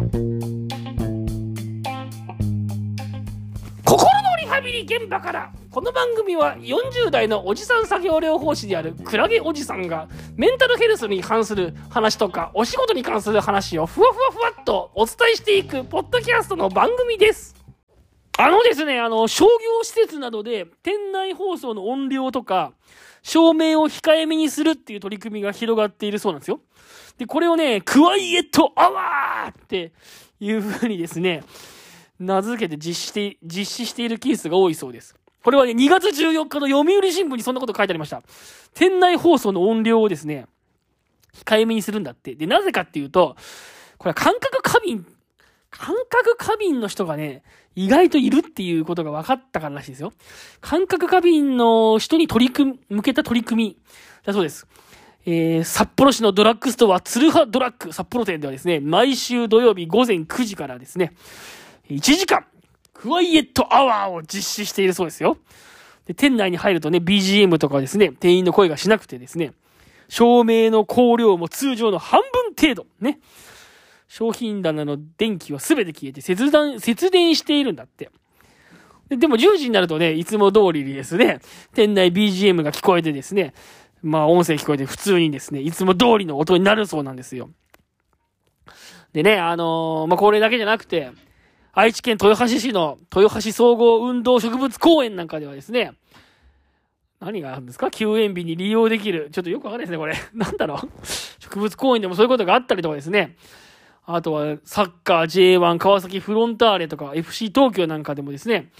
心のリハビリ現場からこの番組は40代のおじさん作業療法士であるクラゲおじさんがメンタルヘルスに関する話とかお仕事に関する話をふわふわふわっとお伝えしていくポッドキャストの番組です。あのですね、あの、商業施設などで店内放送の音量とか照明を控えめにするっていう取り組みが広がっているそうなんですよ。で、これをね、クワイエットアワーっていう風にですね、名付けて実施して、実施しているケースが多いそうです。これはね、2月14日の読売新聞にそんなこと書いてありました。店内放送の音量をですね、控えめにするんだって。で、なぜかっていうと、これは感覚過敏、感覚過敏の人がね、意外といるっていうことが分かったかららしいですよ。感覚過敏の人に取り組み、向けた取り組みだそうです。えー、札幌市のドラッグストア、ツルハドラッグ札幌店ではですね、毎週土曜日午前9時からですね、1時間、クワイエットアワーを実施しているそうですよ。で、店内に入るとね、BGM とかですね、店員の声がしなくてですね、照明の光量も通常の半分程度、ね。商品棚の電気は全て消えて節電、節電しているんだって。でも10時になるとね、いつも通りにですね、店内 BGM が聞こえてですね、まあ音声聞こえて普通にですね、いつも通りの音になるそうなんですよ。でね、あのーまあこれだけじゃなくて、愛知県豊橋市の豊橋総合運動植物公園なんかではですね、何があるんですか？休園日に利用できる。ちょっとよくわかんないですね、これ。なんだろう？植物公園でもそういうことがあったりとかですね。あとは、サッカー J1 川崎フロンターレとか FC 東京なんかでもですね、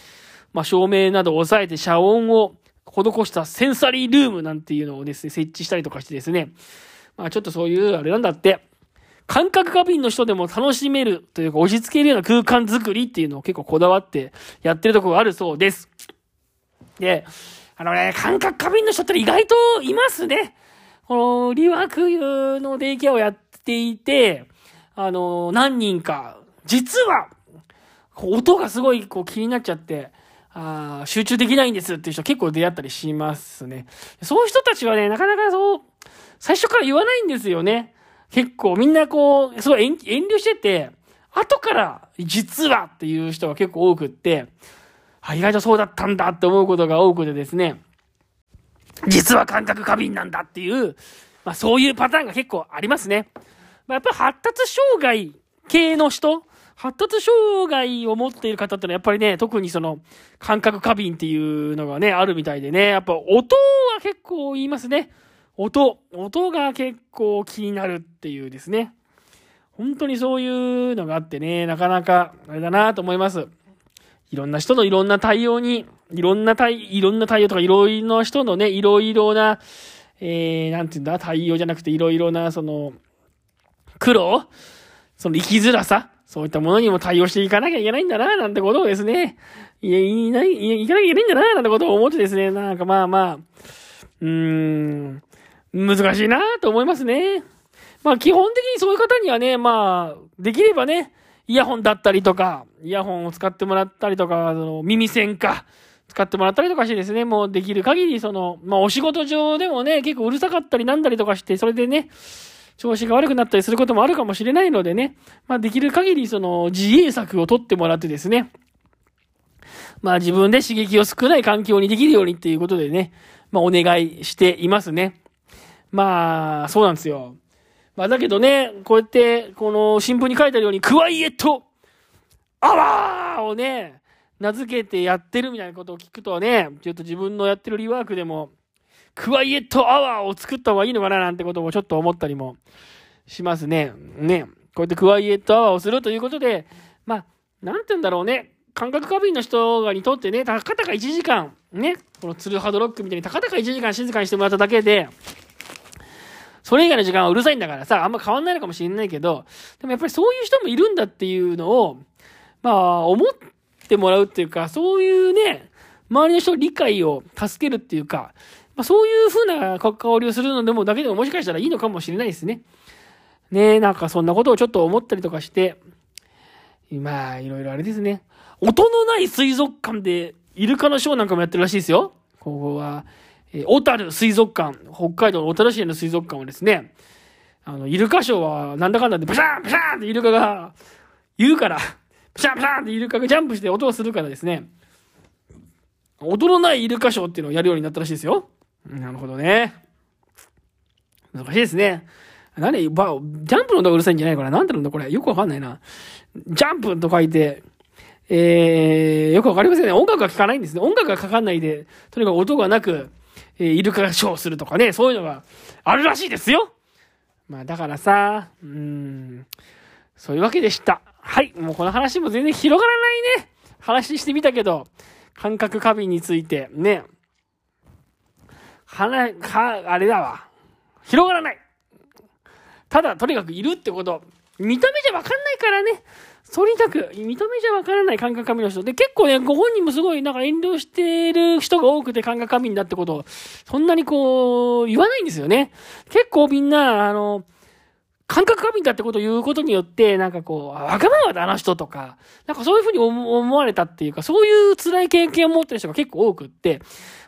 まあ、照明などを抑えて遮音を施したセンサリールームなんていうのをですね、設置したりとかしてですね、まあ、ちょっとそういう、あれなんだって、感覚過敏の人でも楽しめるというか、落ち着けるような空間づくりっていうのを結構こだわってやってるとこがあるそうです。で、あのね、感覚過敏の人って意外といますね。この、リワークのデイケアをやっていて、あの、何人か、実は、音がすごいこう気になっちゃって、あ集中できないんですっていう人結構出会ったりしますね。そういう人たちはね、なかなかそう、最初から言わないんですよね。結構みんなこう、すごい遠遠慮してて、後から実はっていう人が結構多くって、あ、意外とそうだったんだって思うことが多くてですね、実は感覚過敏なんだっていう、まあそういうパターンが結構ありますね。まあ、やっぱ発達障害系の人、発達障害を持っている方ってのはやっぱりね、特にその感覚過敏っていうのがね、あるみたいでね、やっぱ音は結構言いますね。音、音が結構気になるっていうですね。本当にそういうのがあってね、なかなかあれだなと思います。いろんな人のいろんな対応に、いろんな対、いろんな対応とかいろいろな人のね、いろいろな、えー、なんていうんだ、対応じゃなくていろいろな、その、苦労？その生きづらさ？そういったものにも対応していかなきゃいけないんだな、なんてことをですね、いや、いない、いや、いかなきゃいけないんだな、なんてことを思ってですね、なんかまあまあ、うーん、難しいなと思いますね。まあ基本的にそういう方にはね、まあ、できればね、イヤホンだったりとか、イヤホンを使ってもらったりとか、その耳栓か、使ってもらったりとかしてですね、もうできる限り、その、まあお仕事上でもね、結構うるさかったりなんだりとかして、それでね、調子が悪くなったりすることもあるかもしれないのでね、まあできる限りその自衛策を取ってもらってですね、まあ自分で刺激を少ない環境にできるようにっていうことでね、まあお願いしていますね。まあ、そうなんですよ。まあだけどね、こうやって、この新聞に書いてあるように、クワイエットアワーをね、名付けてやってるみたいなことを聞くとね、ちょっと自分のやってるリワークでも、クワイエットアワーを作った方がいいのかななんてこともちょっと思ったりもしますね。ね。こうやってクワイエットアワーをするということで、まあ、なんて言うんだろうね。感覚過敏の人がにとってね、たかたか1時間、ね、このツルハドロックみたいにたかたか1時間静かにしてもらっただけで、それ以外の時間はうるさいんだからさ、あんま変わんないのかもしれないけど、でもやっぱりそういう人もいるんだっていうのを、まあ、思ってもらうっていうか、そういうね、周りの人の理解を助けるっていうか、まあ、そういう風な関わりをするのでも、だけでももしかしたらいいのかもしれないですね。ねえ、なんかそんなことをちょっと思ったりとかして、まあ、いろいろあれですね。音のない水族館で、イルカのショーなんかもやってるらしいですよ。ここは、えー小樽水族館、北海道の小樽市の水族館はですね、あの、イルカショーはなんだかんだで、ブシャンブシャンってイルカが、言うから、プシャンプシャンってイルカがジャンプして音がするからですね、音のないイルカショーっていうのをやるようになったらしいですよ。なるほどね。難しいですね。何ば、ジャンプの音がうるさいんじゃないかななんてなんだこれ。よくわかんないな。ジャンプと書いて、えー、よくわかりませんね。音楽が聴かないんですね。音楽がかかんないで、とにかく音がなく、えー、イルカがショーするとかね、そういうのがあるらしいですよ。まあ、だからさ、うん、そういうわけでした。はい、もうこの話も全然広がらないね。話してみたけど、感覚過敏について、ね。話、か、あれだわ。広がらない。ただ、とにかくいるってこと、見た目じゃわかんないからね。とにかく、見た目じゃわからない感覚過敏の人。で、結構ね、ご本人もすごいなんか遠慮してる人が多くて感覚過敏だってことを、そんなにこう、言わないんですよね。結構みんな、あの、感覚過敏だってことを言うことによって、なんかこう、わがままだあの人とか、なんかそういうふうに思われたっていうか、そういう辛い経験を持ってる人が結構多くって、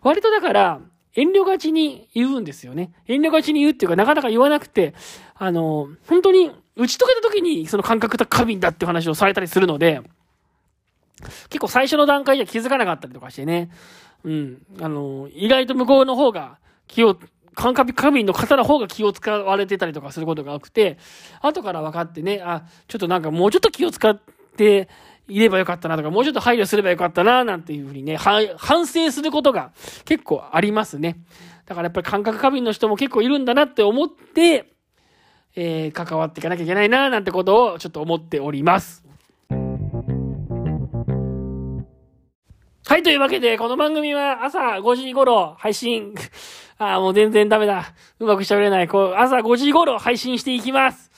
割とだから、遠慮がちに言うんですよね。遠慮がちに言うっていうか、なかなか言わなくて、あの、本当に、打ち解けた時にその感覚と過敏だって話をされたりするので、結構最初の段階では気づかなかったりとかしてね。うん。あの、意外と向こうの方が気を、感覚過敏の方の方が気を使われてたりとかすることが多くて、後から分かってね、あ、ちょっとなんかもうちょっと気を使っていればよかったなとか、もうちょっと配慮すればよかったな、なんていうふうにね、反省することが結構ありますね。だからやっぱり感覚過敏の人も結構いるんだなって思って、えー、関わっていかなきゃいけないな、なんてことをちょっと思っております。はい、というわけで、この番組は朝5時頃配信。ああ、もう全然ダメだ。うまく喋れない。こう、朝5時頃配信していきます。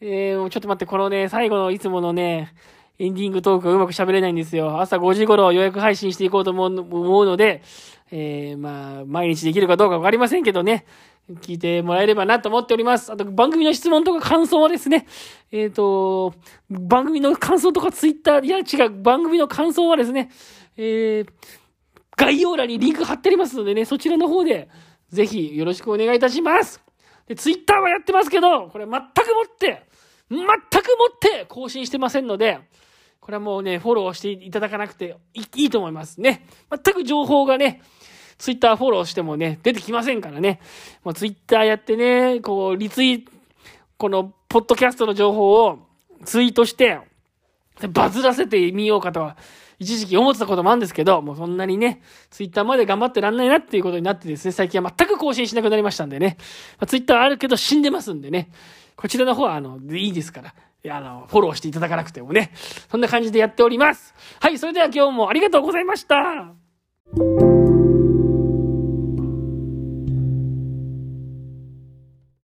えー、ちょっと待って、このね、最後のいつものね、エンディングトークがうまく喋れないんですよ。朝5時頃予約配信していこうと思うので、えー、まあ、毎日できるかどうかわかりませんけどね。聞いてもらえればなと思っております。あと、番組の質問とか感想はですね、えっ、ー、と、番組の感想とかツイッター、いや違う、番組の感想はですね、えー、概要欄にリンク貼ってありますのでね、そちらの方で、ぜひよろしくお願いいたします。で、ツイッターはやってますけど、これ全くもって、全くもって更新してませんので、これはもうね、フォローしていただかなくていいと思いますね。全く情報がね、ツイッターフォローしてもね、出てきませんからね。まあ、ツイッターやってね、こう、リツイ、この、ポッドキャストの情報をツイートして、バズらせてみようかとは、一時期思ってたこともあるんですけど、もうそんなにね、ツイッターまで頑張ってらんないなっていうことになってですね、最近は全く更新しなくなりましたんでね。まあ、ツイッターあるけど死んでますんでね。こちらの方は、あの、いいですから。いや、あの、フォローしていただかなくてもね。そんな感じでやっております。はい、それでは今日もありがとうございました。